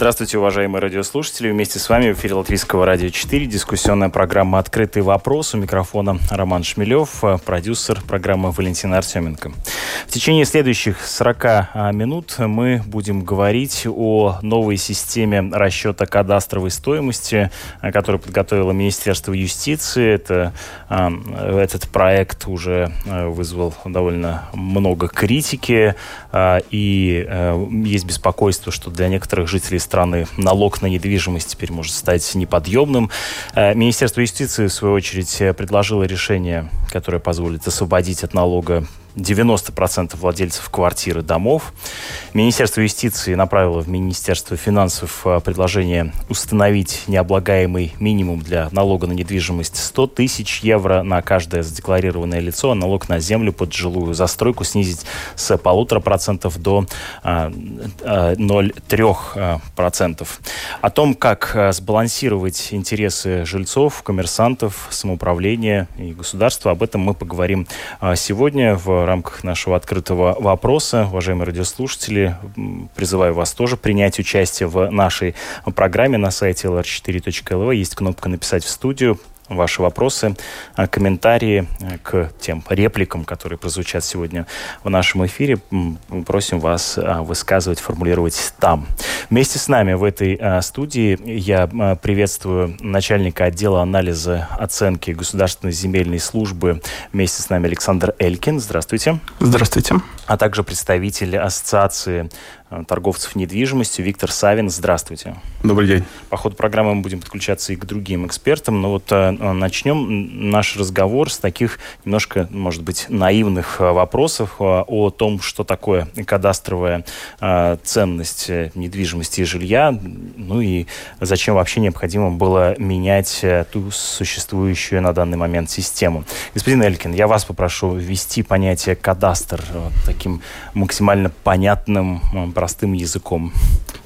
Здравствуйте, уважаемые радиослушатели. Вместе с вами в эфире Латвийского радио 4 дискуссионная программа «Открытый вопрос». У микрофона Роман Шмелев, продюсер программы Валентина Артеменко. В течение следующих 40 а, минут мы будем говорить о новой системе расчета кадастровой стоимости, а, которую подготовило Министерство юстиции. Это, а, этот проект уже вызвал довольно много критики, и есть беспокойство, что для некоторых жителей страны налог на недвижимость теперь может стать неподъемным. Министерство юстиции, в свою очередь, предложило решение, которое позволит освободить от налога 90% владельцев квартир и домов. Министерство юстиции направило в Министерство финансов э, предложение установить необлагаемый минимум для налога на недвижимость 100 тысяч евро на каждое задекларированное лицо, а налог на землю под жилую застройку снизить с полутора процентов до 0,3%. А, а, О том, как сбалансировать интересы жильцов, коммерсантов, самоуправления и государства, об этом мы поговорим сегодня в в рамках нашего открытого вопроса. Уважаемые радиослушатели, призываю вас тоже принять участие в нашей программе на сайте lr4.lv. Есть кнопка «Написать в студию» ваши вопросы, а, комментарии э, к тем репликам, которые прозвучат сегодня в нашем эфире. Просим вас а, высказывать, формулировать там. Вместе с нами в этой студии я приветствую начальника отдела анализа оценки Государственной земельной службы. Вместе с нами Александр Элькин. Здравствуйте. Здравствуйте. А также представитель Ассоциации Э, торговцев недвижимостью Виктор Савин. Здравствуйте. Добрый день. По ходу программы мы будем подключаться и к другим экспертам, но вот э, начнем наш разговор с таких немножко, может быть, наивных э, вопросов о том, что такое кадастровая ценность недвижимости и жилья, ну и зачем вообще необходимо было менять ту существующую на данный момент систему. Господин Элькин, я вас попрошу ввести понятие кадастр таким максимально понятным простым языком?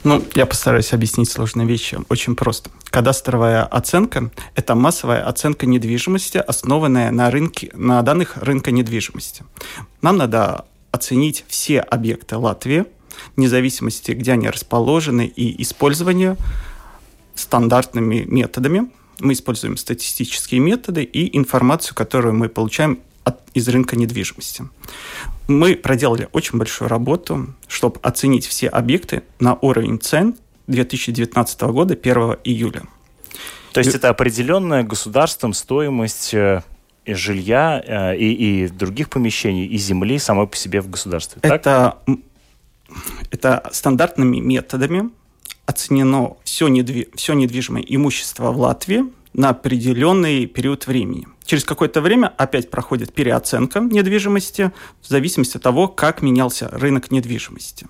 Ну, я постараюсь объяснить сложные вещи очень просто. Кадастровая оценка – это массовая оценка недвижимости, основанная на, рынке, на данных рынка недвижимости. Нам надо оценить все объекты Латвии, вне зависимости, где они расположены, и использование стандартными методами. Мы используем статистические методы и информацию, которую мы получаем от, из рынка недвижимости. Мы проделали очень большую работу, чтобы оценить все объекты на уровень цен 2019 года 1 июля. То есть и... это определенная государством стоимость э, жилья э, и, и других помещений, и земли самой по себе в государстве. Это, так? это стандартными методами оценено все, недви, все недвижимое имущество в Латвии на определенный период времени. Через какое-то время опять проходит переоценка недвижимости в зависимости от того, как менялся рынок недвижимости.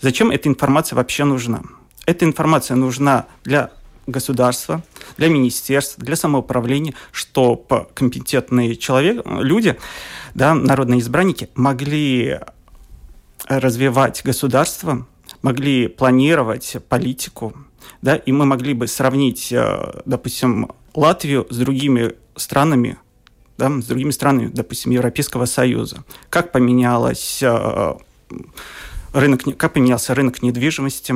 Зачем эта информация вообще нужна? Эта информация нужна для государства, для министерств, для самоуправления, чтобы компетентные человек, люди, да, народные избранники могли развивать государство, могли планировать политику, да, и мы могли бы сравнить, э, допустим, Латвию с другими странами, да, с другими странами, допустим, Европейского Союза. Как поменялось э, рынок, как поменялся рынок недвижимости,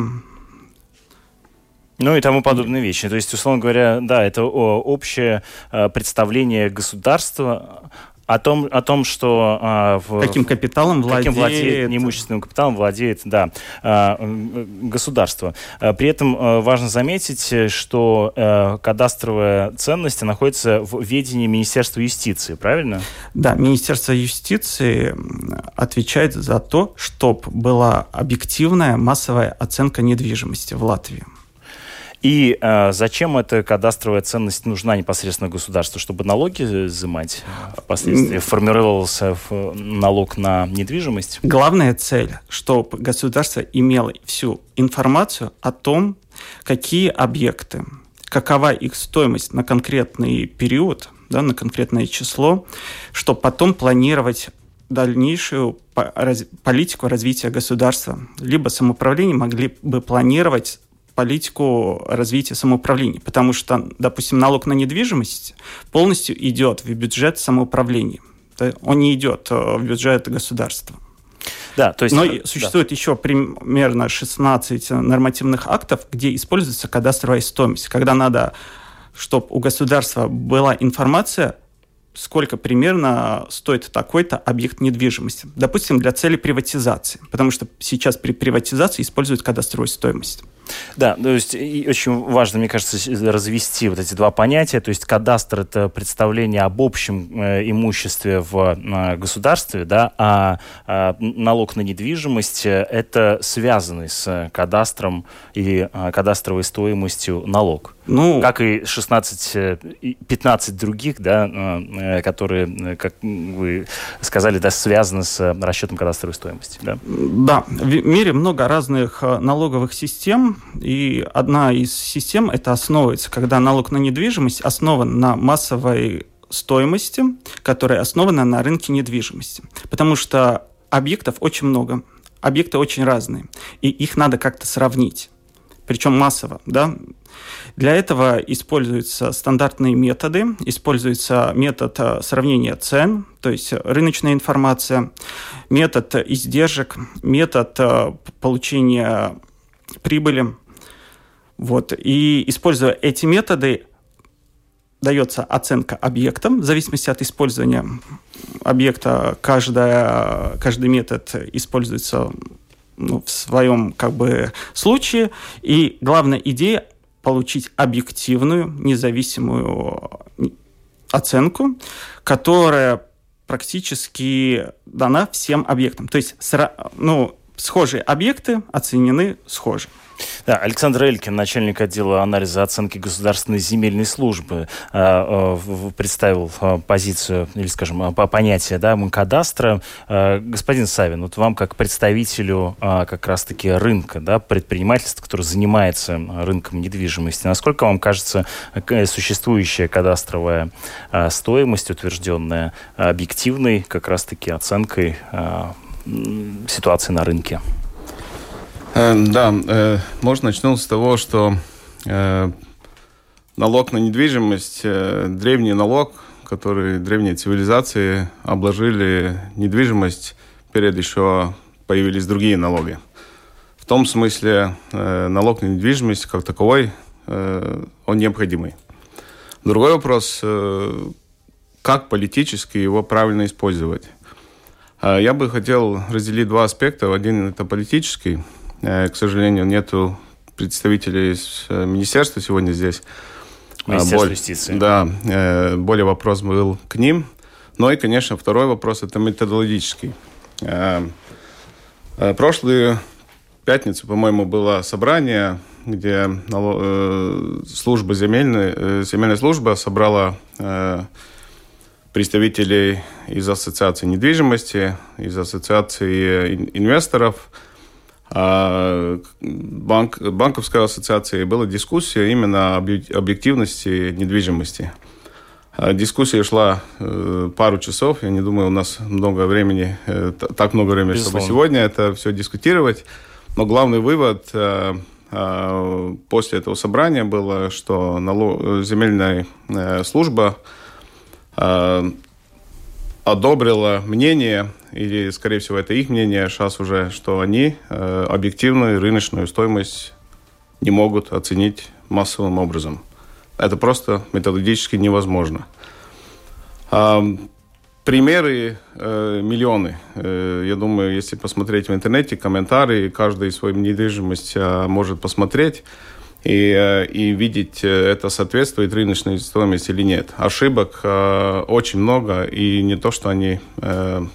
ну и тому подобные вещи. То есть, условно говоря, да, это общее э, представление государства о том, о том, что а, в, каким капиталом владеет, каким владеет неимущественным капиталом владеет, да, а, государство. А, при этом а, важно заметить, что кадастровая ценность находится в ведении Министерства юстиции, правильно? Да, Министерство юстиции отвечает за то, чтобы была объективная массовая оценка недвижимости в Латвии. И э, зачем эта кадастровая ценность нужна непосредственно государству? Чтобы налоги взимать впоследствии? Формировался налог на недвижимость? Главная цель, чтобы государство имело всю информацию о том, какие объекты, какова их стоимость на конкретный период, да, на конкретное число, чтобы потом планировать дальнейшую политику развития государства. Либо самоуправление могли бы планировать политику развития самоуправления, потому что, допустим, налог на недвижимость полностью идет в бюджет самоуправления. Он не идет э, в бюджет государства. Да, то есть, Но да. существует еще примерно 16 нормативных актов, где используется кадастровая стоимость, когда надо, чтобы у государства была информация сколько примерно стоит такой-то объект недвижимости. Допустим, для цели приватизации, потому что сейчас при приватизации используют кадастровую стоимость. Да, то есть очень важно, мне кажется, развести вот эти два понятия. То есть кадастр – это представление об общем э, имуществе в э, государстве, да, а, а налог на недвижимость – это связанный с кадастром и а, кадастровой стоимостью налог. Ну, как и 16, 15 других, да, э, которые, как вы сказали, да, связаны с расчетом кадастровой стоимости. Да, да в мире много разных налоговых систем, и одна из систем это основывается, когда налог на недвижимость основан на массовой стоимости, которая основана на рынке недвижимости. Потому что объектов очень много, объекты очень разные, и их надо как-то сравнить, причем массово, да. Для этого используются стандартные методы, используется метод э, сравнения цен, то есть рыночная информация, метод издержек, метод э, получения прибыли. Вот. И используя эти методы, дается оценка объектам в зависимости от использования объекта. Каждая, каждый метод используется ну, в своем как бы, случае. И главная идея – получить объективную, независимую оценку, которая практически дана всем объектам. То есть ну, схожие объекты оценены схоже. Да, Александр Элькин, начальник отдела анализа оценки государственной земельной службы, э, э, представил э, позицию, или, скажем, понятие да, кадастра. Господин Савин, вот вам как представителю как раз-таки рынка, да, предпринимательства, который занимается рынком недвижимости, насколько вам кажется существующая кадастровая стоимость, утвержденная объективной как раз-таки оценкой ситуации на рынке? Э, да, э, можно начну с того, что э, налог на недвижимость – древний налог, который древние цивилизации обложили недвижимость, перед еще появились другие налоги. В том смысле налог на недвижимость как таковой, он необходимый. Другой вопрос, как политически его правильно использовать. Я бы хотел разделить два аспекта. Один – это политический – Э, к сожалению, нету представителей э, министерства сегодня здесь. Министерство более, юстиции. Да, э, более вопрос был к ним. Ну и, конечно, второй вопрос – это методологический. Прошлую пятницу, по-моему, было собрание, где служба земельная, земельная служба собрала представителей из Ассоциации недвижимости, из Ассоциации инвесторов – а, банк, банковской ассоциации была дискуссия именно об объективности недвижимости. А, дискуссия шла э, пару часов. Я не думаю, у нас много времени, э, так много времени, Безусловно. чтобы сегодня это все дискутировать. Но главный вывод э, после этого собрания было, что земельная служба одобрила мнение или, скорее всего, это их мнение сейчас уже, что они э, объективную рыночную стоимость не могут оценить массовым образом. Это просто методологически невозможно. А, примеры э, миллионы. Э, я думаю, если посмотреть в интернете, комментарии, каждый свою недвижимость э, может посмотреть и, э, и видеть, э, это соответствует рыночной стоимости или нет. Ошибок э, очень много, и не то, что они э,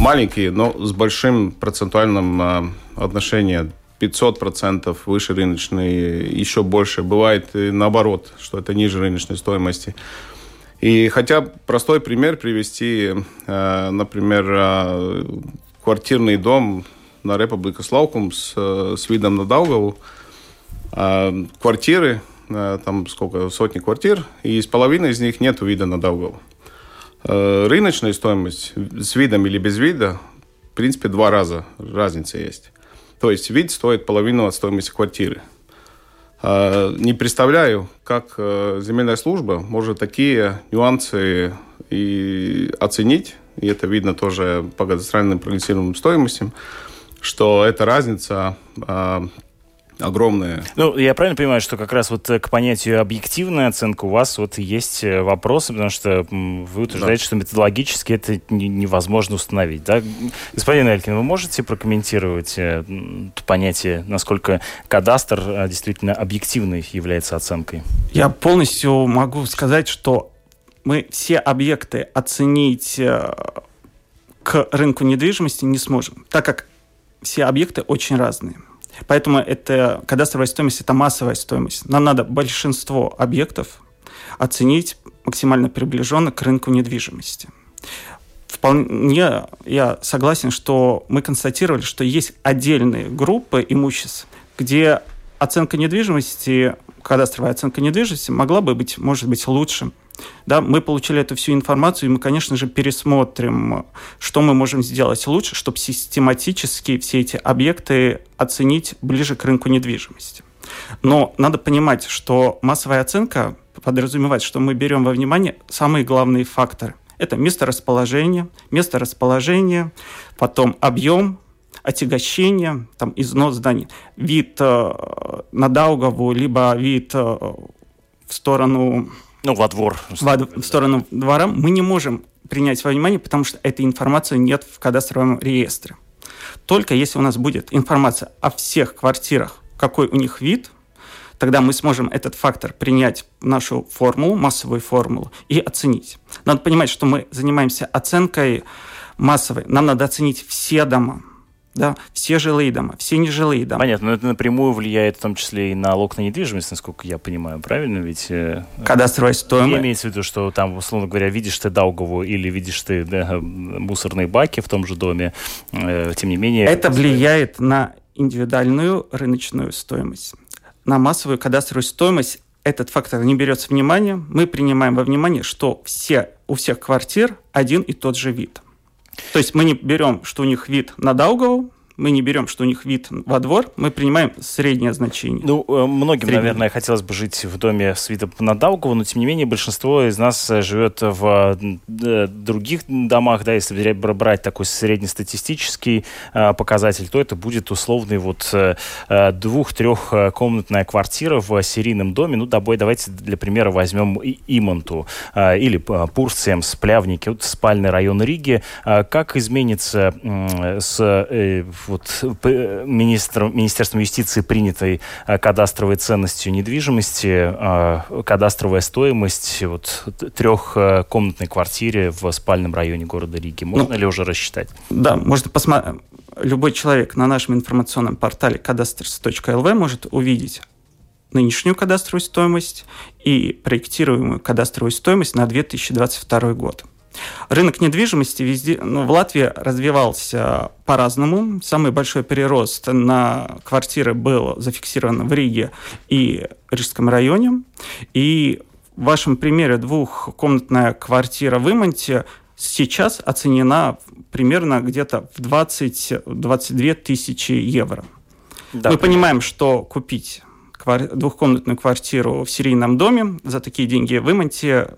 маленькие, но с большим процентуальным э, отношением. 500% выше рыночной, еще больше. Бывает наоборот, что это ниже рыночной стоимости. И хотя простой пример привести, э, например, э, квартирный дом на Република Слаукум с, с видом на Даугаву, квартиры э, там сколько, сотни квартир, и из половины из них нет вида на Даугаву. Э, рыночная стоимость с видом или без вида, в принципе, два раза разница есть. То есть вид стоит половину от стоимости квартиры. Э, не представляю, как земельная служба может такие нюансы и оценить, и это видно тоже по кадастральным прогрессивным стоимостям, что эта разница огромные. Ну, я правильно понимаю, что как раз вот к понятию объективная оценка у вас вот есть э, вопросы, потому что вы утверждаете, да. что методологически это невозможно установить, да? Господин Элькин, вы можете прокомментировать э, понятие, насколько кадастр э, действительно объективной является оценкой? Я полностью могу сказать, что мы все объекты оценить к рынку недвижимости не сможем, так как все объекты очень разные. Поэтому это кадастровая стоимость – это массовая стоимость. Нам надо большинство объектов оценить максимально приближенно к рынку недвижимости. Вполне я согласен, что мы констатировали, что есть отдельные группы имуществ, где оценка недвижимости, кадастровая оценка недвижимости могла бы быть, может быть, лучше – да, мы получили эту всю информацию, и мы, конечно же, пересмотрим, что мы можем сделать лучше, чтобы систематически все эти объекты оценить ближе к рынку недвижимости. Но надо понимать, что массовая оценка подразумевает, что мы берем во внимание самые главные факторы. Это место расположения, место расположения, потом объем, отягощение, там, износ зданий, вид э, на Даугаву, либо вид э, в сторону ну, во двор. Во, в сторону двора мы не можем принять во внимание, потому что этой информации нет в кадастровом реестре. Только если у нас будет информация о всех квартирах, какой у них вид, тогда мы сможем этот фактор принять в нашу формулу, массовую формулу, и оценить. Надо понимать, что мы занимаемся оценкой массовой. Нам надо оценить все дома – да, все жилые дома, все нежилые дома. Понятно, но это напрямую влияет в том числе и на налог на недвижимость, насколько я понимаю, правильно? Ведь э, кадастровая стоимость. Имеется в виду, что там, условно говоря, видишь ты Даугаву или видишь ты да, мусорные баки в том же доме, э, тем не менее... Это влияет на индивидуальную рыночную стоимость. На массовую кадастровую стоимость этот фактор не берется в внимание. Мы принимаем во внимание, что все, у всех квартир один и тот же вид. То есть мы не берем, что у них вид на Даугаву, мы не берем, что у них вид во двор, мы принимаем среднее значение. Ну, э, многим, Среднее. наверное, хотелось бы жить в доме с видом на Даугаву, но, тем не менее, большинство из нас э, живет в э, других домах, да, если брать такой среднестатистический показатель, то это будет условный вот двух-трехкомнатная квартира в серийном доме. Ну, добой, давайте для примера возьмем Имонту или Пурсием, Сплявники, вот спальный район Риги. Как изменится с вот министр, Министерством юстиции принятой э, кадастровой ценностью недвижимости, э, кадастровая стоимость вот, трехкомнатной квартире в спальном районе города Риги. Можно ну, ли уже рассчитать? Да, можно посмотреть. Любой человек на нашем информационном портале кадастрс.лв может увидеть нынешнюю кадастровую стоимость и проектируемую кадастровую стоимость на 2022 год. Рынок недвижимости везде, ну, в Латвии развивался по-разному. Самый большой прирост на квартиры был зафиксирован в Риге и Рижском районе. И в вашем примере двухкомнатная квартира в Имонте сейчас оценена примерно где-то в 20-22 тысячи евро. Да, Мы понимаем, что купить двухкомнатную квартиру в серийном доме за такие деньги в Имонте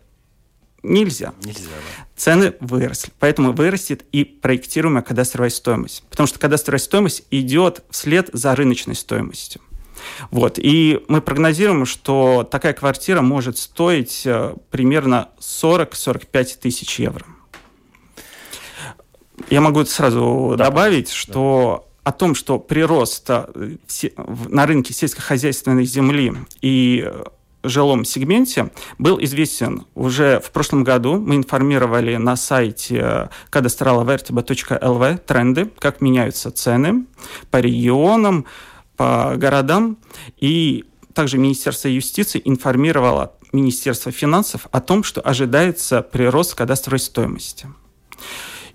нельзя. Нельзя, да. Цены выросли. Поэтому вырастет и проектируемая кадастровая стоимость. Потому что кадастровая стоимость идет вслед за рыночной стоимостью. Вот. И мы прогнозируем, что такая квартира может стоить э, примерно 40-45 тысяч евро. Я могу сразу да, добавить, что да. о том, что прирост э, на рынке сельскохозяйственной земли и жилом сегменте был известен уже в прошлом году. Мы информировали на сайте kadastralavertiba.lv тренды, как меняются цены по регионам, по городам. И также Министерство юстиции информировало Министерство финансов о том, что ожидается прирост кадастровой стоимости.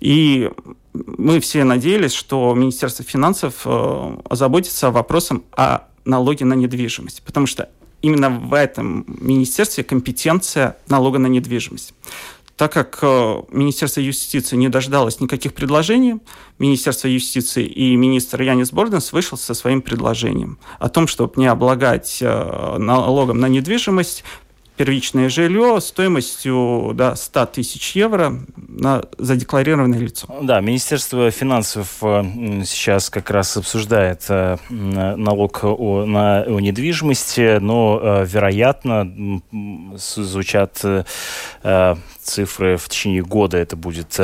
И мы все надеялись, что Министерство финансов э, озаботится вопросом о налоге на недвижимость, потому что именно в этом министерстве компетенция налога на недвижимость. Так как э, Министерство юстиции не дождалось никаких предложений, Министерство юстиции и министр Янис Борденс вышел со своим предложением о том, чтобы не облагать э, налогом на недвижимость первичное жилье стоимостью до 100 тысяч евро на задекларированное лицо. Да, Министерство финансов э, сейчас как раз обсуждает э, налог на о недвижимости, но, э, вероятно, звучат цифры в течение года это будет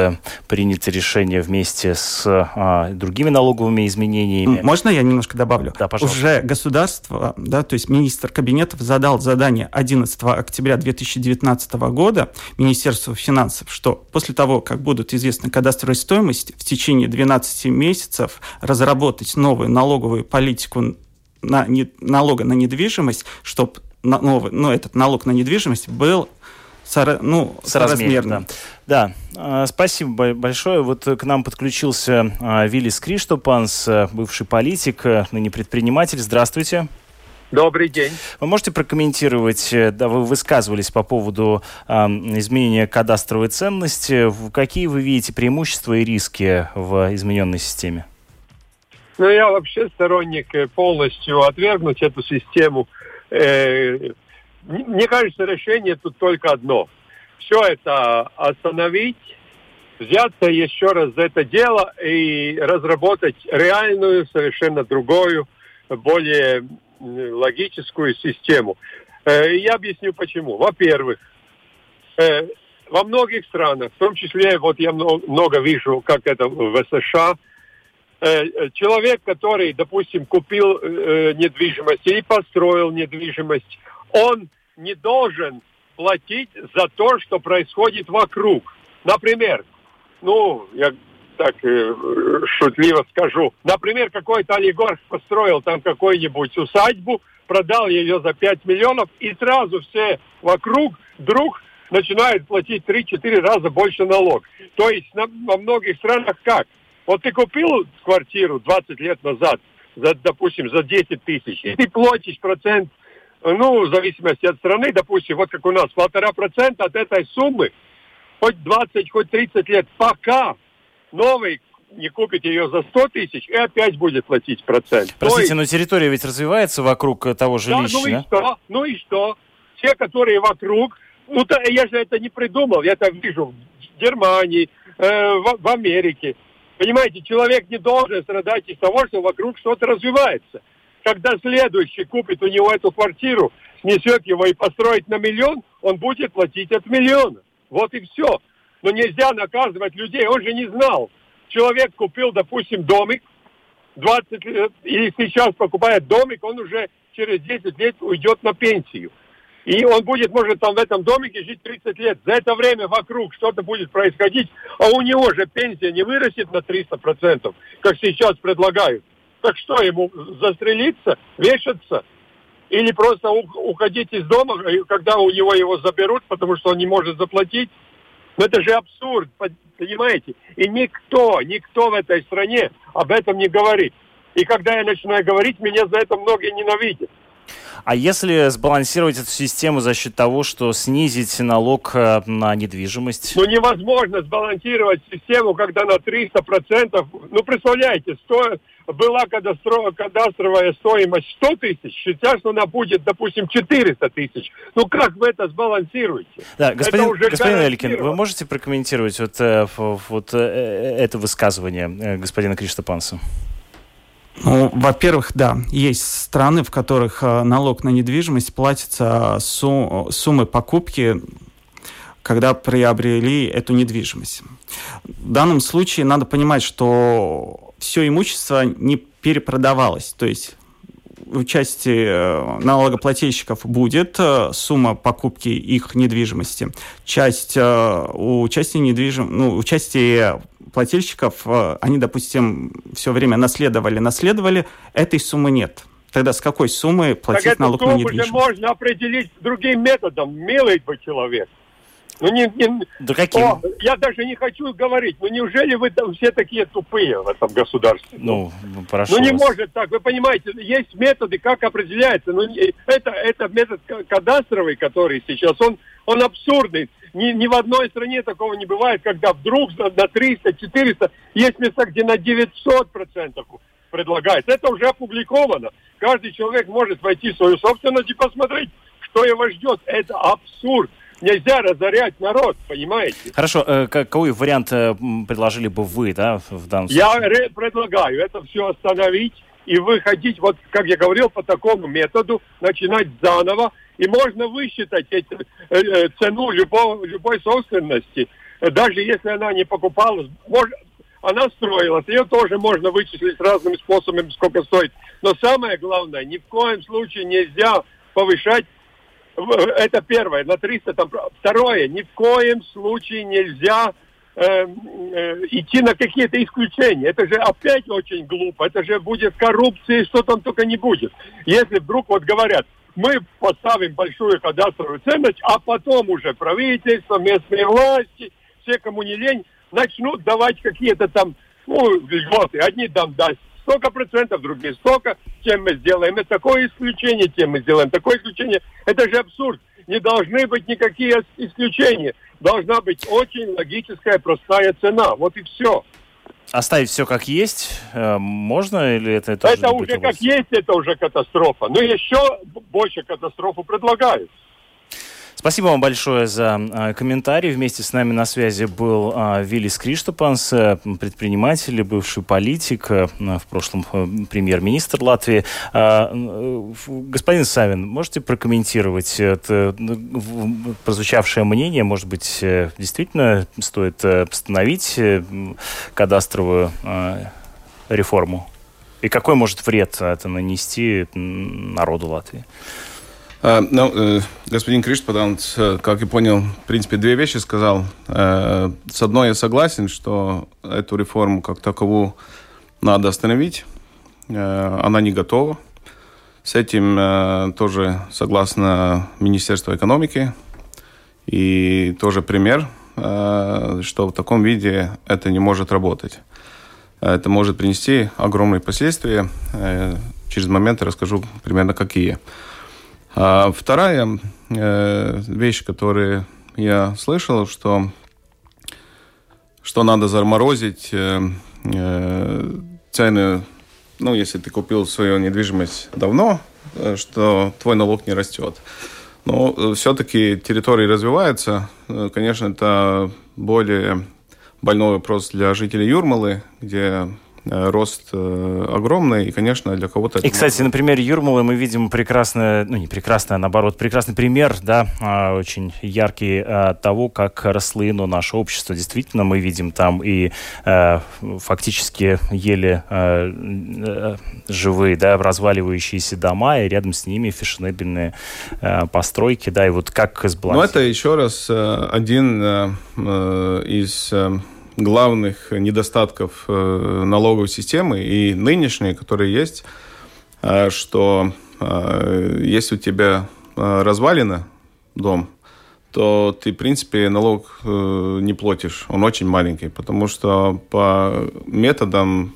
принято решение вместе с другими налоговыми изменениями. Можно я немножко добавлю? Да, пожалуйста. Уже государство, да, то есть министр кабинетов задал задание 11 октября 2019 года Министерству финансов, что после того, как будут известны кадастровые стоимости, в течение 12 месяцев разработать новую налоговую политику на, не, налога на недвижимость, чтобы новый, ну, этот налог на недвижимость был сора, ну, соразмерно. Да. да, спасибо большое. Вот к нам подключился а, Виллис Криштопанс, э, бывший политик, ныне предприниматель. Здравствуйте. Добрый день. Вы можете прокомментировать, э, да, вы высказывались по поводу э, изменения кадастровой ценности. Какие вы видите преимущества и риски в измененной системе? Ну, я вообще сторонник полностью отвергнуть эту систему. Э, мне кажется, решение тут только одно. Все это остановить, взяться еще раз за это дело и разработать реальную, совершенно другую, более логическую систему. Э, я объясню почему. Во-первых, э, во многих странах, в том числе, вот я много вижу, как это в США, э, человек, который, допустим, купил недвижимость или построил недвижимость, он не должен платить за то, что происходит вокруг. Например, ну, я так э, шутливо скажу, например, какой-то олигарх построил там какую-нибудь усадьбу, продал ее за 5 миллионов, и сразу все вокруг вдруг начинают платить 3-4 раза больше налог. То есть на, во многих странах как? Вот ты купил квартиру 20 лет назад, за, допустим, за 10 тысяч, и ты платишь процент ну, в зависимости от страны, допустим, вот как у нас, полтора процента от этой суммы, хоть 20, хоть 30 лет, пока новый не купит ее за 100 тысяч и опять будет платить процент. Простите, есть... но территория ведь развивается вокруг того жилища, да? Ну и что? Ну и что? Те, которые вокруг, ну то, я же это не придумал, я это вижу в Германии, э, в, в Америке. Понимаете, человек не должен страдать из того, что вокруг что-то развивается когда следующий купит у него эту квартиру, снесет его и построит на миллион, он будет платить от миллиона. Вот и все. Но нельзя наказывать людей, он же не знал. Человек купил, допустим, домик, 20 лет, и сейчас покупает домик, он уже через 10 лет уйдет на пенсию. И он будет, может, там в этом домике жить 30 лет. За это время вокруг что-то будет происходить, а у него же пенсия не вырастет на 300%, как сейчас предлагают. Так что, ему застрелиться, вешаться? Или просто уходить из дома, когда у него его заберут, потому что он не может заплатить? Но это же абсурд, понимаете? И никто, никто в этой стране об этом не говорит. И когда я начинаю говорить, меня за это многие ненавидят. А если сбалансировать эту систему за счет того, что снизить налог э, на недвижимость? Ну, невозможно сбалансировать систему, когда на 300%, ну, представляете, 100, была кадастровая стоимость 100 тысяч, сейчас она будет, допустим, 400 тысяч. Ну, как вы это сбалансируете? Да, господин, это уже господин Элькин, вы можете прокомментировать вот, э, вот э, это высказывание господина Криштопанса? Ну, во-первых, да, есть страны, в которых э, налог на недвижимость платится сум суммы покупки, когда приобрели эту недвижимость. В данном случае надо понимать, что все имущество не перепродавалось, то есть участие э, налогоплательщиков будет э, сумма покупки их недвижимости. Часть участия недвижим, ну, участие плательщиков, э, они, допустим, все время наследовали, наследовали, этой суммы нет. Тогда с какой суммы платить так налог на недвижимость? можно определить другим методом, милый бы человек. Ну, не, не... Да каким? О, я даже не хочу говорить. Ну, неужели вы там все такие тупые в этом государстве? Ну, прошу Ну, не вас. может так. Вы понимаете, есть методы, как определяется. Ну, это, это метод кадастровый, который сейчас, он, он абсурдный. Ни, ни в одной стране такого не бывает, когда вдруг на 300-400 есть места, где на 900% предлагается. Это уже опубликовано. Каждый человек может войти в свою собственность и посмотреть, что его ждет. Это абсурд нельзя разорять народ, понимаете? Хорошо, э, какой вариант э, предложили бы вы, да, в данном случае? Я предлагаю это все остановить и выходить, вот как я говорил, по такому методу, начинать заново, и можно высчитать эти, э, э цену любого, любой собственности, даже если она не покупалась, может, она строилась, ее тоже можно вычислить разными способами, сколько стоит. Но самое главное, ни в коем случае нельзя повышать это первое, на 300 там. Второе, ни в коем случае нельзя э, э, идти на какие-то исключения. Это же опять очень глупо. Это же будет коррупция, что там только не будет. Если вдруг вот говорят, мы поставим большую кадастровую ценность, а потом уже правительство, местные власти, все, кому не лень, начнут давать какие-то там ну, льготы. Одни там даст столько процентов, другие столько, чем мы сделаем. Это такое исключение, тем мы сделаем. Такое исключение, это же абсурд. Не должны быть никакие исключения. Должна быть очень логическая, простая цена. Вот и все. Оставить все как есть э, можно или это Это уже как есть, это уже катастрофа. Но еще больше катастрофу предлагают. Спасибо вам большое за э, комментарий. Вместе с нами на связи был э, Виллис Криштопанс, э, предприниматель, бывший политик, э, в прошлом э, премьер-министр Латвии. Господин Савин, можете прокомментировать это прозвучавшее мнение? Может быть, действительно стоит постановить э, кадастровую реформу? И какой может вред это нанести народу Латвии? Uh, ну, uh, господин Криштпаданц, uh, как я понял, в принципе, две вещи сказал. Э, с одной я согласен, что эту реформу как таковую надо остановить. Она не готова. С этим тоже согласно Министерство экономики. И тоже пример, что в таком виде это не может работать. Это может принести огромные последствия. Через момент расскажу примерно какие. А вторая э, вещь, которую я слышал, что, что надо заморозить э, э, цены, ну, если ты купил свою недвижимость давно, э, что твой налог не растет. Но э, все-таки территории развиваются. Э, конечно, это более больной вопрос для жителей Юрмалы, где рост э, огромный, и, конечно, для кого-то... И, кстати, на примере Юрмалы мы видим прекрасное, ну, не прекрасное, а наоборот, прекрасный пример, да, а, очень яркий а, того, как расслоено наше общество. Действительно, мы видим там и э, фактически еле живые, да, разваливающиеся дома, и рядом с ними фешенебельные постройки, да, и вот как сбалансировать. Ну, это еще раз один из главных недостатков э, налоговой системы и нынешней, которые есть, э, что э, если у тебя развалина дом, то ты, в принципе, налог не платишь. Он очень маленький, потому что по методам,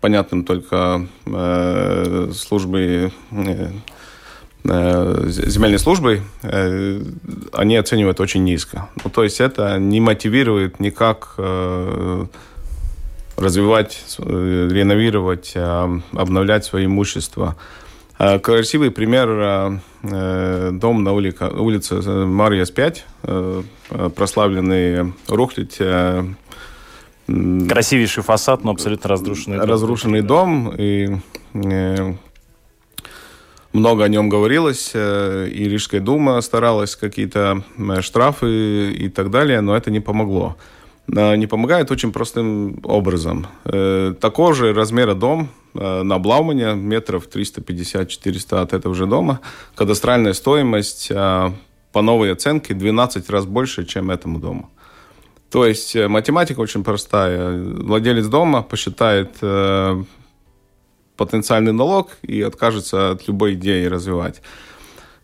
понятным только службы земельной службой, э, они оценивают очень низко. Ну, то есть это не мотивирует никак э, развивать, реновировать, обновлять свое имущество. Красивый пример дом на улице Марьяс 5, прославленный Рухлить. Красивейший фасад, но абсолютно разрушенный дом. Разрушенный дом. И много о нем говорилось, э, и Рижская дума старалась какие-то э, штрафы и так далее, но это не помогло. Не помогает очень простым образом. Э, такого же размера дом на Блаумане, метров 350-400 от этого же дома, кадастральная стоимость по новой оценке 12 раз больше, чем этому дому. То есть математика очень простая. Владелец дома посчитает потенциальный налог и откажется от любой идеи развивать.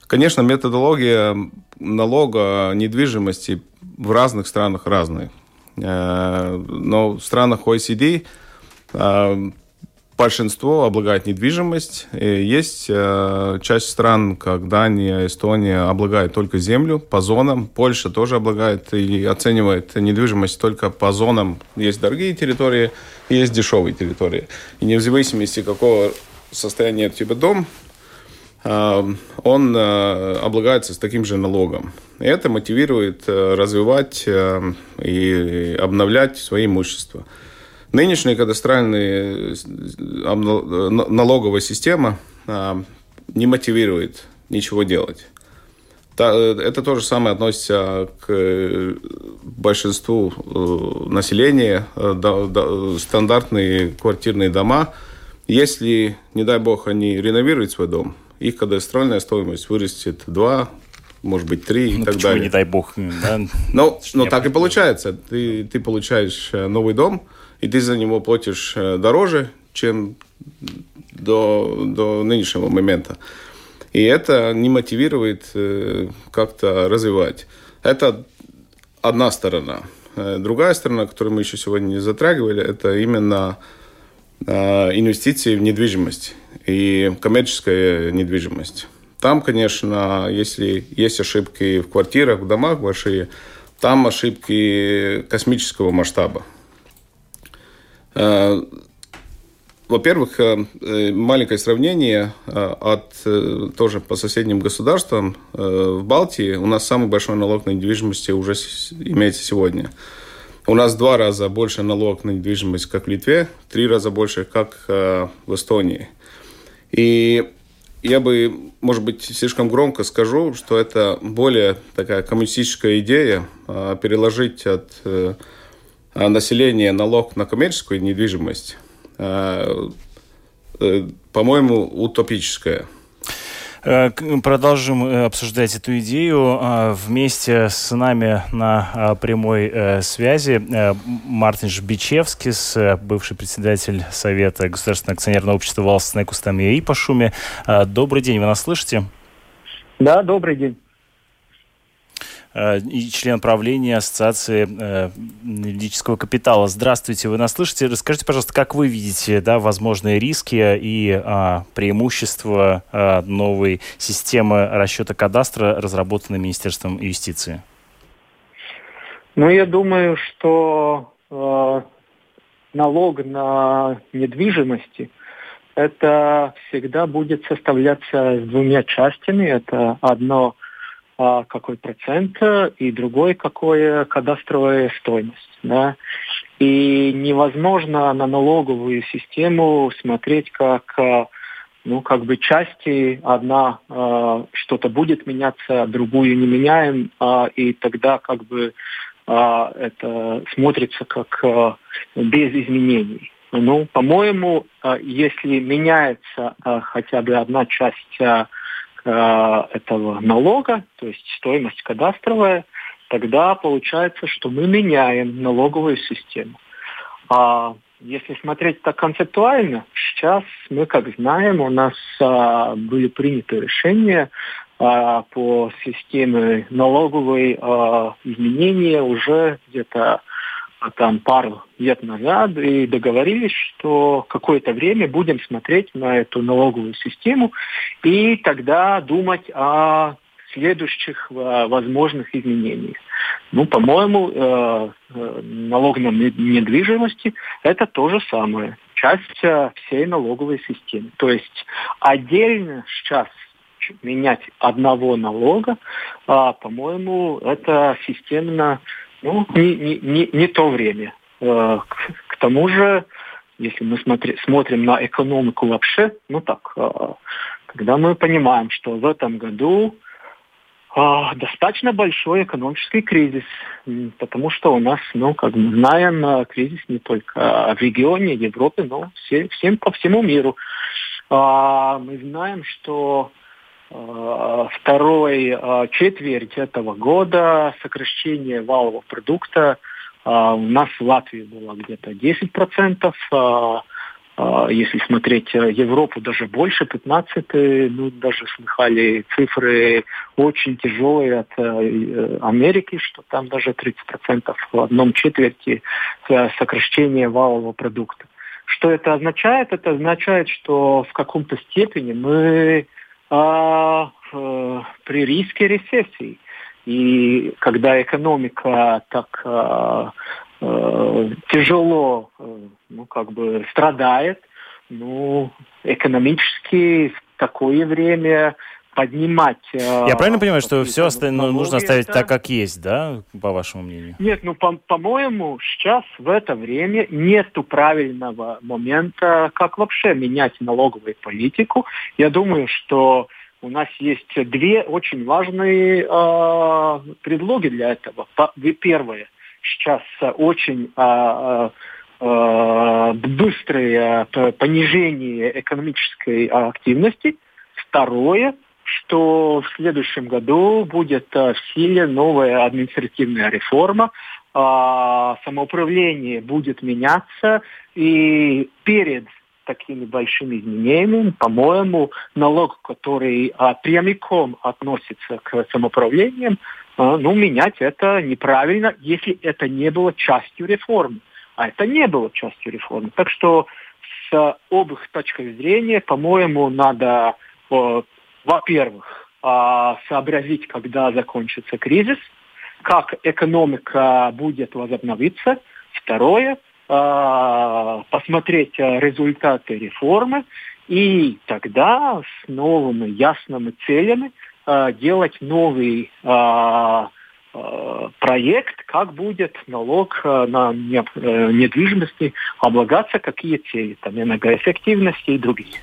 Конечно, методология налога недвижимости в разных странах разная. Но в странах OECD большинство облагает недвижимость. И есть э, часть стран, как Дания, Эстония, облагает только землю по зонам. Польша тоже облагает и оценивает недвижимость только по зонам. Есть дорогие территории, есть дешевые территории. И не в зависимости, какого состояния у тебя дом, э, он э, облагается с таким же налогом. И это мотивирует э, развивать э, и обновлять свое имущество. Нынешняя кадастральная э, налоговая система а, не мотивирует ничего делать. Э, это то же самое относится к э, большинству населения, стандартные квартирные дома. Если, не дай бог, они реновируют свой дом, их кадастральная стоимость вырастет 2, может быть, 3 и ну, так далее. не дай бог? Да? Ну, но так и получается. Ты, ты получаешь новый дом, и ты за него платишь э, дороже, чем до, до нынешнего момента. И это не мотивирует э, как-то развивать. Это одна сторона. Э, другая сторона, которую мы еще сегодня не затрагивали, это именно инвестиции в недвижимость и коммерческая недвижимость. Там, конечно, если есть ошибки в квартирах, в домах большие, там ошибки космического масштаба. Э, во-первых, э, э, маленькое сравнение от тоже по соседним государствам. В Балтии у нас самый большой налог на недвижимость уже имеется сегодня. У нас два раза больше налог на недвижимость, как в Литве, три раза больше, как в Эстонии. И я бы, может быть, слишком громко скажу, что это более такая коммунистическая идея переложить от населения налог на коммерческую недвижимость, э, по-моему, утопическая. Э, продолжим э, обсуждать эту идею. А, вместе с нами на прямой связи Мартин Жбичевский, бывший председатель Совета Государственного акционерного общества «Валстенек Устамия» и по шуме. Добрый день, вы нас слышите? Да, добрый день. Э, и член правления Ассоциации э, юридического капитала. Здравствуйте, вы нас слышите? Расскажите, пожалуйста, как вы видите да, возможные риски и а, преимущества а, новой системы расчета кадастра, разработанной Министерством юстиции? Ну, я думаю, что э, налог на недвижимости это всегда будет составляться с двумя частями. Это одно какой процент, и другой какой кадастровая стоимость. Да? И невозможно на налоговую систему смотреть как ну, как бы части, одна э, что-то будет меняться, другую не меняем, э, и тогда как бы э, это смотрится как э, без изменений. Ну, по-моему, э, если меняется э, хотя бы одна часть э, Э, этого налога, то есть стоимость кадастровая, тогда получается, что мы меняем налоговую систему. А если смотреть так концептуально, сейчас мы, как знаем, у нас а, были приняты решения а, по системе налоговой а, изменения уже где-то там пару лет назад и договорились, что какое-то время будем смотреть на эту налоговую систему и тогда думать о следующих э, возможных изменениях. Ну, по-моему, э, э, налог на недвижимости – это то же самое, часть всей налоговой системы. То есть отдельно сейчас менять одного налога, а, по-моему, это системно ну, не, не, не, не то время. Э, к, к тому же, если мы смотри, смотрим на экономику вообще, ну так, э, когда мы понимаем, что в этом году э, достаточно большой экономический кризис, потому что у нас, ну, как мы знаем, кризис не только в регионе, Европе, но все, всем по всему миру. Мы знаем, что второй э, четверть этого года сокращение валового продукта э, у нас в Латвии было где-то 10%, а, если смотреть э, Европу, даже больше, 15, ну, даже слыхали цифры очень тяжелые от э, э, Америки, что там даже 30% в одном четверти сокращения валового продукта. Что это означает? Это означает, что в каком-то степени мы а, э, при риске рецессии. И когда экономика так а, Э, тяжело, э, ну, как бы страдает, ну, экономически в такое время поднимать... Э, Я правильно понимаю, что все остальное ну, нужно оставить это... так, как есть, да, по вашему мнению? Нет, ну, по- по-моему, сейчас в это время нету правильного момента, как вообще менять налоговую политику. Я думаю, что у нас есть две очень важные э, предлоги для этого. Первое – сейчас очень а, а, а, быстрое понижение экономической активности. Второе, что в следующем году будет в силе новая административная реформа, самоуправление будет меняться, и перед такими большими изменениями, по-моему, налог, который а, прямиком относится к самоуправлениям, а, ну, менять это неправильно, если это не было частью реформы. А это не было частью реформы. Так что с обоих точек зрения, по-моему, надо, во-первых, а, сообразить, когда закончится кризис, как экономика будет возобновиться. Второе, а, посмотреть результаты реформы и тогда с новыми ясными целями Э, делать новый э, э, проект, как будет налог на недвижимости облагаться, какие цели, там, энергоэффективности и другие.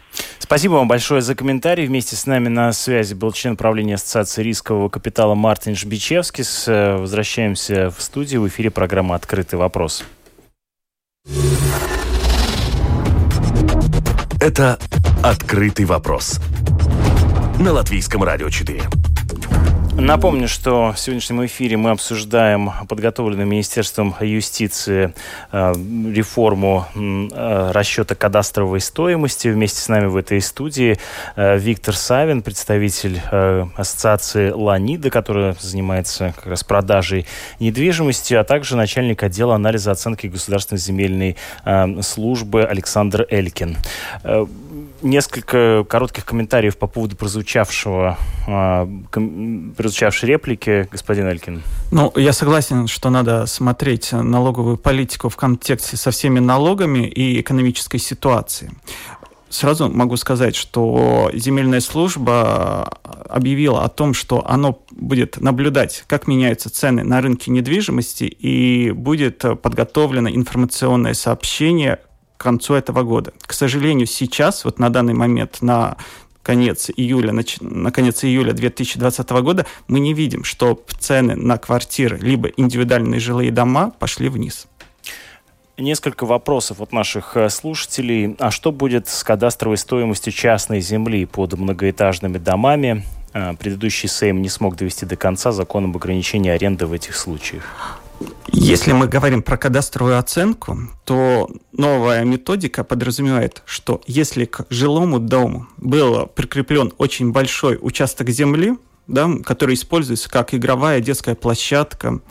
Спасибо вам большое за комментарий. Вместе с нами на связи был член правления Ассоциации рискового капитала Мартин Жбичевский. Возвращаемся в студию. В эфире программа «Открытый вопрос». Это «Открытый вопрос» на Латвийском радио 4. Напомню, что в сегодняшнем эфире мы обсуждаем подготовленную Министерством юстиции э, реформу э, расчета кадастровой стоимости. Вместе с нами в этой студии э, Виктор Савин, представитель э, ассоциации Ланида, которая занимается как раз продажей недвижимости, а также начальник отдела анализа оценки государственной земельной э, службы Александр Элькин. Несколько коротких комментариев по поводу прозвучавшего, э, прозвучавшей реплики, господин Элькин. Ну, я согласен, что надо смотреть налоговую политику в контексте со всеми налогами и экономической ситуацией. Сразу могу сказать, что земельная служба объявила о том, что оно будет наблюдать, как меняются цены на рынке недвижимости, и будет подготовлено информационное сообщение к концу этого года. К сожалению, сейчас, вот на данный момент, на конец июля, на, на конец июля 2020 года мы не видим, что цены на квартиры либо индивидуальные жилые дома пошли вниз. Несколько вопросов от наших э, слушателей. А что будет с кадастровой стоимостью частной земли под многоэтажными домами? Э, предыдущий Сейм не смог довести до конца закон об ограничении аренды в этих случаях. Если мы говорим про кадастровую оценку, то новая методика подразумевает, что если к жилому дому был прикреплен очень большой участок земли, да, который используется как игровая детская площадка,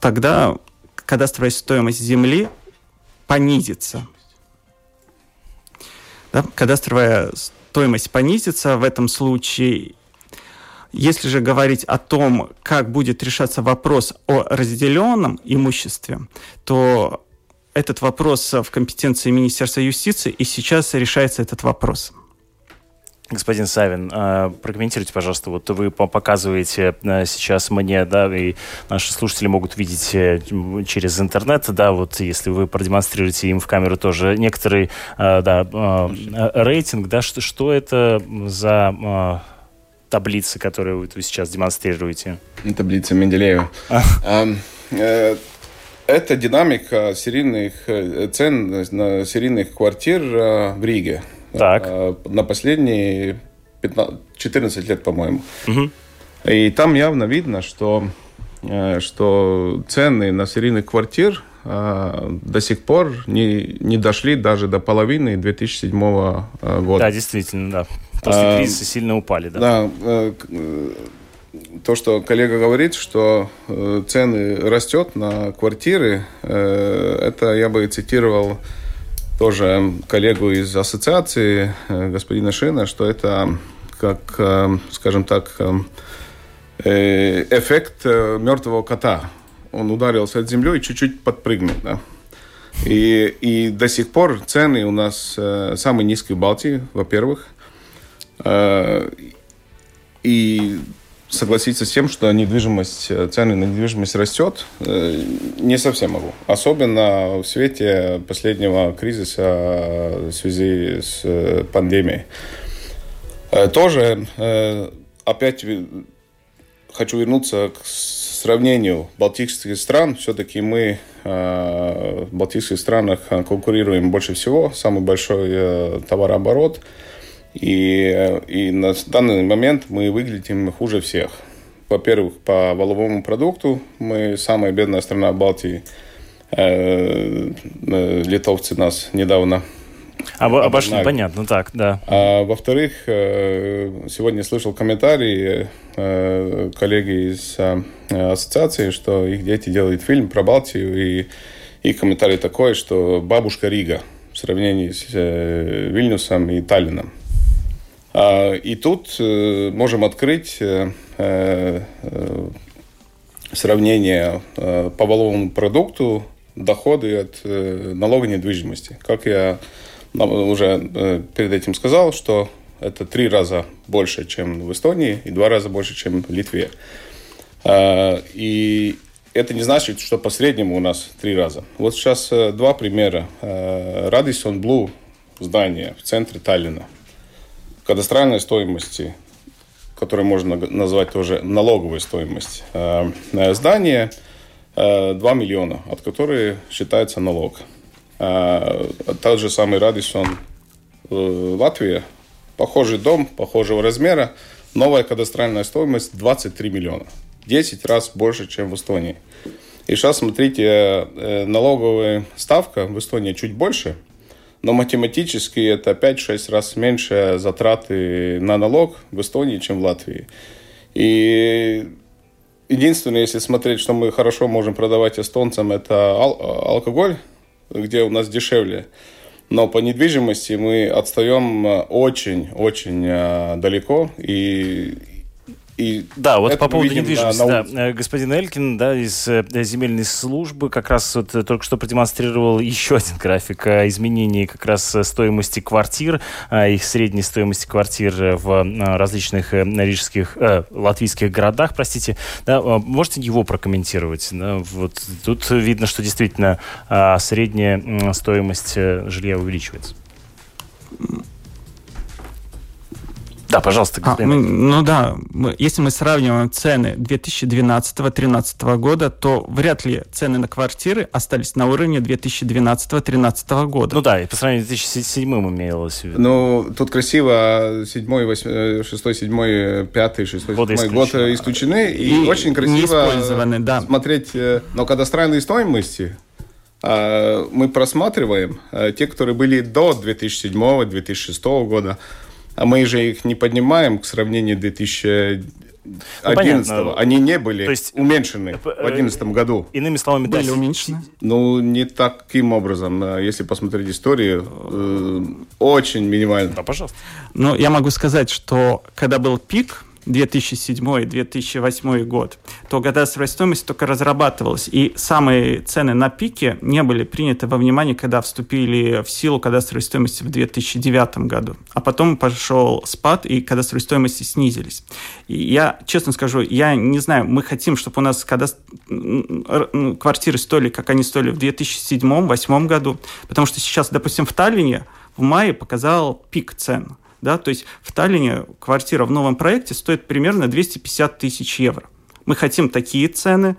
тогда кадастровая стоимость земли понизится. Да, кадастровая стоимость понизится в этом случае, если же говорить о том, как будет решаться вопрос о разделенном имуществе, то этот вопрос в компетенции Министерства юстиции, и сейчас решается этот вопрос. Господин Савин, а, прокомментируйте, пожалуйста, вот вы показываете а, сейчас мне, да, и наши слушатели могут видеть э, через интернет, да, вот если вы продемонстрируете им в камеру тоже некоторый, а, да, рейтинг, да, что, что это за таблицы, которые вы сейчас демонстрируете? Таблица Менделеева. А. Э, это динамика серийных э, цен на серийных квартир э, в Риге. Так. На последние 15, 14 лет, по-моему. Угу. И там явно видно, что, что цены на серийных квартир до сих пор не, не дошли даже до половины 2007 года. Да, действительно, да. После кризиса сильно упали, да. Да, то, что коллега говорит, что э, цены растет на квартиры, э, это я бы цитировал тоже коллегу из ассоциации, э, господина Шина, что это как, э, скажем так, э, эффект э, мертвого кота. Он ударился от земли и чуть-чуть подпрыгнул. Да? И, и до сих пор цены у нас э, самые низкие в Балтии, во-первых. Э, и согласиться с тем, что недвижимость, э, цены на недвижимость растет, э, не совсем могу. Особенно в свете последнего кризиса в связи с пандемией. Тоже опять хочу вернуться к сравнению балтийских стран. Все-таки мы в балтийских странах конкурируем больше всего. Самый большой товарооборот – и, и на данный момент мы выглядим хуже всех. Во-первых, по воловому продукту мы самая бедная страна Балтии. Э, э, литовцы нас недавно Об, обошли, понятно, так, да. А, во-вторых, э, сегодня слышал комментарии коллеги из ассоциации, что их дети делают фильм про Балтию, и их комментарий такой, что бабушка Рига в сравнении с Вильнюсом и Таллином. А, и тут э, можем открыть э, э, сравнение по валовому продукту доходы от налога недвижимости. Как я уже перед этим сказал, что это три раза больше, чем в Эстонии, и два раза больше, чем в Литве. А, и это не значит, что по среднему у нас три раза. Вот сейчас два примера. Радисон Блу здание в центре Таллина – кадастральной стоимости, которую можно назвать тоже налоговой стоимость э, здания, 2 э, миллиона, от которой считается налог. Э, тот же самый Радисон Латвия, похожий дом, похожего размера, новая кадастральная стоимость 23 миллиона. 10 раз больше, чем в Эстонии. И сейчас, смотрите, налоговая ставка в Эстонии чуть больше – но математически это 5-6 раз меньше затраты на налог в Эстонии, чем в Латвии. И единственное, если смотреть, что мы хорошо можем продавать эстонцам, это ал- алкоголь, где у нас дешевле. Но по недвижимости мы отстаем очень-очень э, далеко. И, и да, вот по поводу недвижимости, на, да, э, господин Элькин, да, из э, земельной службы как раз вот э, только что продемонстрировал еще один график изменений как раз стоимости квартир, их средней стоимости квартир в различных рижских, э, латвийских городах, простите. Да, можете его прокомментировать? Да, вот тут видно, что действительно средняя стоимость жилья увеличивается. Да, пожалуйста, а, мы, Ну да, мы, если мы сравниваем цены 2012-2013 года, то вряд ли цены на квартиры остались на уровне 2012-2013 года. Ну да, и по сравнению с 2007 имелось в виду. Ну, тут красиво 7, 6, 7, 5, 6, 7 год исключены. И, и очень красиво да. смотреть э, на кадастральные стоимости а, мы просматриваем э, те, которые были до 2007-2006 года. А мы же их не поднимаем к сравнению 2011 ну, понятно. Они не были То есть, уменьшены э, в 2011 году. Иными словами, были да, уменьшены? Ну, не таким образом. А если посмотреть историю, э, очень минимально. Да, пожалуйста. Ну, я могу сказать, что когда был пик, 2007-2008 год, то кадастровая стоимость только разрабатывалась, и самые цены на пике не были приняты во внимание, когда вступили в силу кадастровой стоимости в 2009 году. А потом пошел спад, и кадастровые стоимости снизились. И я, честно скажу, я не знаю, мы хотим, чтобы у нас кадастр... квартиры стоили, как они стоили в 2007-2008 году, потому что сейчас, допустим, в Таллине в мае показал пик цен – да, то есть в Таллине квартира в новом проекте стоит примерно 250 тысяч евро. Мы хотим такие цены.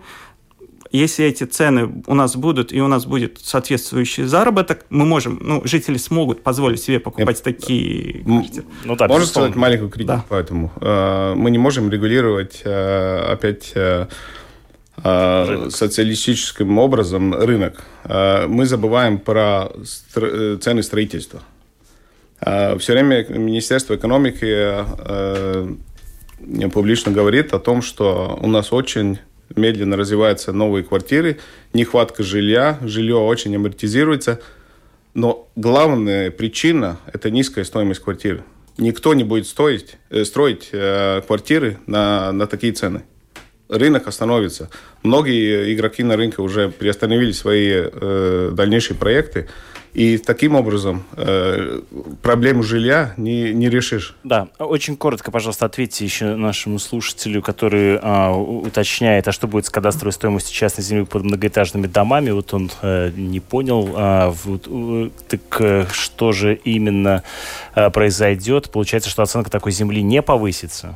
Если эти цены у нас будут, и у нас будет соответствующий заработок, мы можем, ну, жители смогут позволить себе покупать Нет, такие квартиры. Ну, да, Можно сказать маленькую критику да. по этому? Э, мы не можем регулировать э, опять э, рынок. социалистическим образом рынок. Мы забываем про цены строительства. Все время Министерство экономики публично говорит о том, что у нас очень медленно развиваются новые квартиры, нехватка жилья, жилье очень амортизируется. Но главная причина – это низкая стоимость квартиры. Никто не будет стоить, э, строить э, квартиры на, на такие цены. Рынок остановится. Многие игроки на рынке уже приостановили свои э, дальнейшие проекты. И таким образом э, проблему жилья не, не решишь. Да, очень коротко, пожалуйста, ответьте еще нашему слушателю, который э, уточняет, а что будет с кадастровой стоимостью частной земли под многоэтажными домами. Вот он э, не понял, э, вот, э, так э, что же именно э, произойдет? Получается, что оценка такой земли не повысится?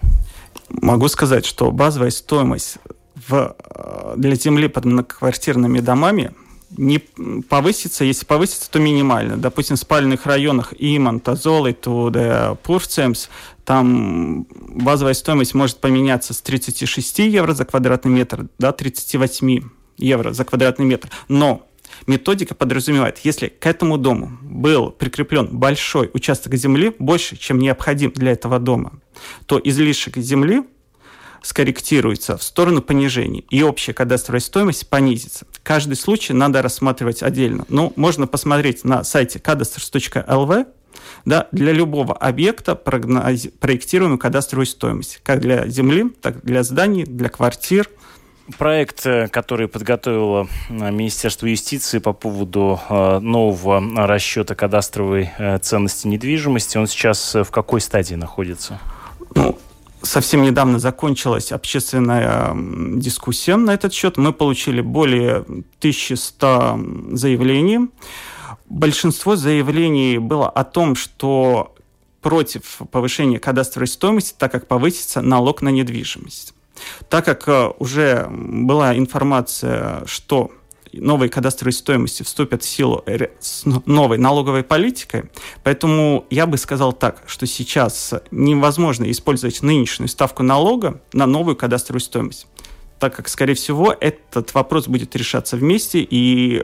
Могу сказать, что базовая стоимость в, э, для земли под многоквартирными домами не повысится, если повысится, то минимально. Допустим, в спальных районах Иман, Тазолы, Туде, Пурцемс, там базовая стоимость может поменяться с 36 евро за квадратный метр до 38 евро за квадратный метр. Но методика подразумевает, если к этому дому был прикреплен большой участок земли, больше, чем необходим для этого дома, то излишек земли скорректируется в сторону понижения, и общая кадастровая стоимость понизится. Каждый случай надо рассматривать отдельно. Ну, можно посмотреть на сайте cadasters.lv, да, для любого объекта прогноз... проектируемую кадастровую стоимость, как для земли, так и для зданий, для квартир. Проект, э, который подготовило э, Министерство юстиции по поводу э, нового расчета кадастровой ценности недвижимости, он сейчас в какой стадии находится? Ну, совсем недавно закончилась общественная дискуссия на этот счет. Мы получили более 1100 заявлений. Большинство заявлений было о том, что против повышения кадастровой стоимости, так как повысится налог на недвижимость. Так как э, уже была информация, что новые кадастровые стоимости вступят в силу с новой налоговой политикой. Поэтому я бы сказал так, что сейчас невозможно использовать нынешнюю ставку налога на новую кадастровую стоимость так как, скорее всего, этот вопрос будет решаться вместе, и,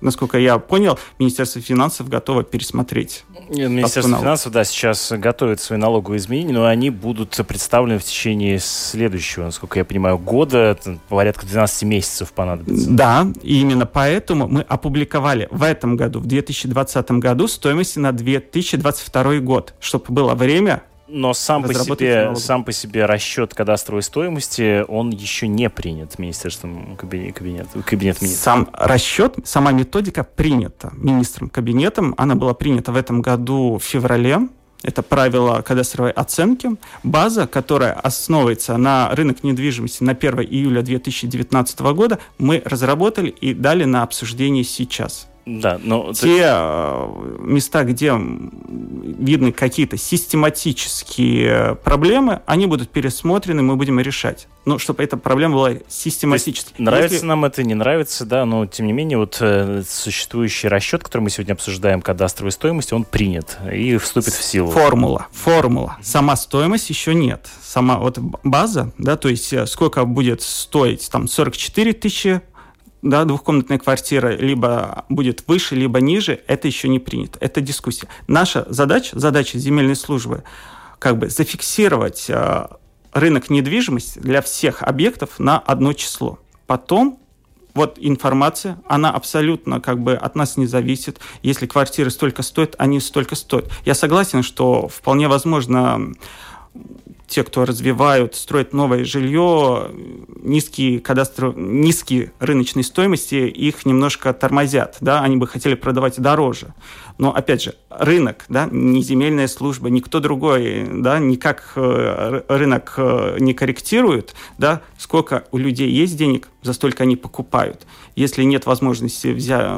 насколько я понял, Министерство финансов готово пересмотреть. Министерство финансов, да, сейчас готовит свои налоговые изменения, но они будут представлены в течение следующего, насколько я понимаю, года, порядка 12 месяцев понадобится. Да, и именно поэтому мы опубликовали в этом году, в 2020 году, стоимости на 2022 год, чтобы было время но сам по, себе, сам по себе расчет кадастровой стоимости, он еще не принят Министерством кабинет, кабинет, кабинет министров. Сам расчет, сама методика принята министром кабинетом. Она была принята в этом году в феврале. Это правило кадастровой оценки. База, которая основывается на рынок недвижимости на 1 июля 2019 года, мы разработали и дали на обсуждение сейчас. Да, но те ты... Э, места, где видны какие-то систематические проблемы, они будут пересмотрены, мы будем решать. Ну, чтобы эта проблема была систематически. Нравится Если... нам это, не нравится, да, но тем не менее вот э, существующий расчет, который мы сегодня обсуждаем, кадастровой стоимости, он принят и вступит в силу. Формула, формула. Сама стоимость еще нет. Сама вот база, да, то есть э, сколько будет стоить там 44 тысячи да, двухкомнатная квартира либо будет выше, либо ниже, это еще не принято. Это дискуссия. Наша задача, задача земельной службы, как бы зафиксировать э, рынок недвижимости для всех объектов на одно число. Потом вот информация, она абсолютно как бы от нас не зависит. Если квартиры столько стоят, они столько стоят. Я согласен, что вполне возможно те, кто развивают, строят новое жилье, низкие кадастры, низкие рыночные стоимости их немножко тормозят, да, они бы хотели продавать дороже. Но, опять же, рынок, да, не земельная служба, никто другой, да, никак э, рынок э, не корректирует, да, сколько у людей есть денег, за столько они покупают. Если нет возможности взять,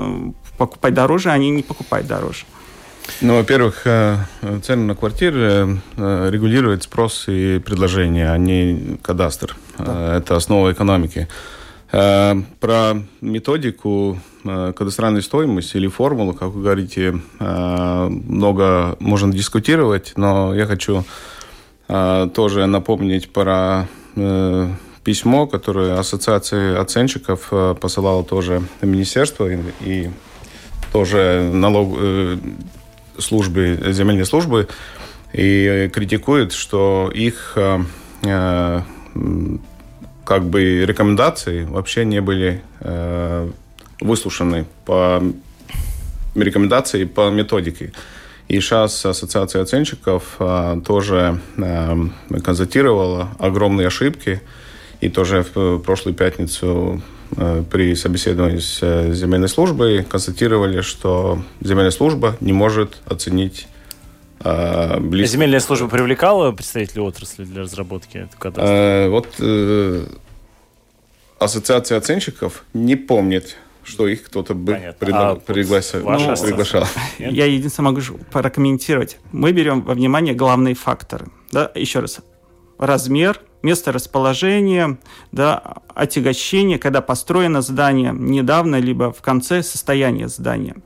покупать дороже, они не покупают дороже. Ну, во-первых, э, цены на квартиры э, регулирует спрос и предложение, а не кадастр. Да. Э, это основа экономики. Про методику кадастральной стоимости или формулу, как вы говорите, много можно дискутировать, но я хочу тоже напомнить про письмо, которое Ассоциация оценщиков посылала тоже министерство и, тоже налог службы, земельной службы, и критикует, что их э, как бы рекомендации вообще не были выслушаны по рекомендации по методике. И сейчас Ассоциация оценщиков а, тоже а, констатировала огромные ошибки. И тоже в прошлую пятницу при собеседовании с э, земельной службой констатировали, что земельная служба не может оценить близко. Земельная служба привлекала представителей отрасли для разработки кадастра? Вот э, Ассоциация оценщиков не помнит что их кто-то бы предла- а пригласил. Ну, приглашал. Я единственное могу прокомментировать. Мы берем во внимание главные факторы. Да, еще раз. Размер, место расположения, да, отягощение, когда построено здание недавно, либо в конце состояния здания.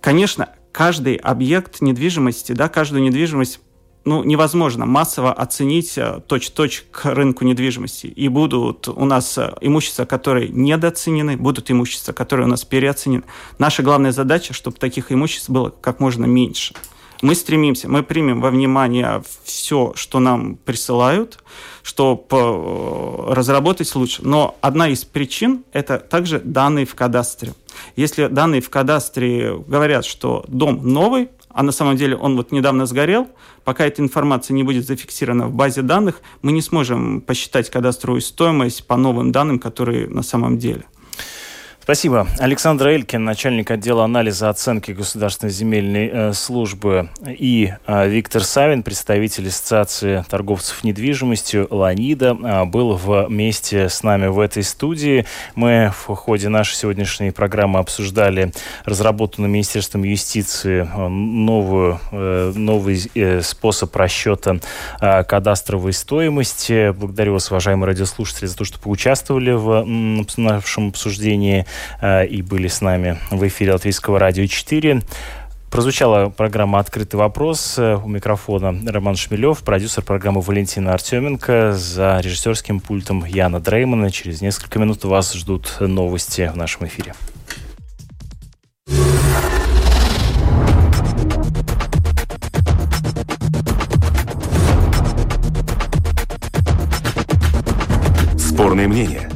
Конечно, каждый объект недвижимости, да, каждую недвижимость ну, невозможно массово оценить э, точь-точь к рынку недвижимости. И будут у нас э, имущества, которые недооценены, будут имущества, которые у нас переоценены. Наша главная задача, чтобы таких имуществ было как можно меньше. Мы стремимся, мы примем во внимание все, что нам присылают, чтобы э, разработать лучше. Но одна из причин – это также данные в кадастре. Если данные в кадастре говорят, что дом новый, а на самом деле он вот недавно сгорел, пока эта информация не будет зафиксирована в базе данных, мы не сможем посчитать кадастровую стоимость по новым данным, которые на самом деле. Спасибо. Александр Элькин, начальник отдела анализа оценки Государственной земельной э, службы, и э, Виктор Савин, представитель Ассоциации торговцев недвижимостью «Ланида», э, был вместе с нами в этой студии. Мы в ходе нашей сегодняшней программы обсуждали разработанную Министерством юстиции новую, новый способ расчета кадастровой стоимости. Благодарю вас, уважаемые радиослушатели, за то, что поучаствовали в нашем обсуждении. Э, и были с нами в эфире Латвийского радио 4. Прозвучала программа «Открытый вопрос». Э, у микрофона Роман Шмелев, продюсер программы Валентина Артеменко. За режиссерским пультом Яна Дреймана. Через несколько минут вас ждут новости в нашем эфире. Спорные мнения –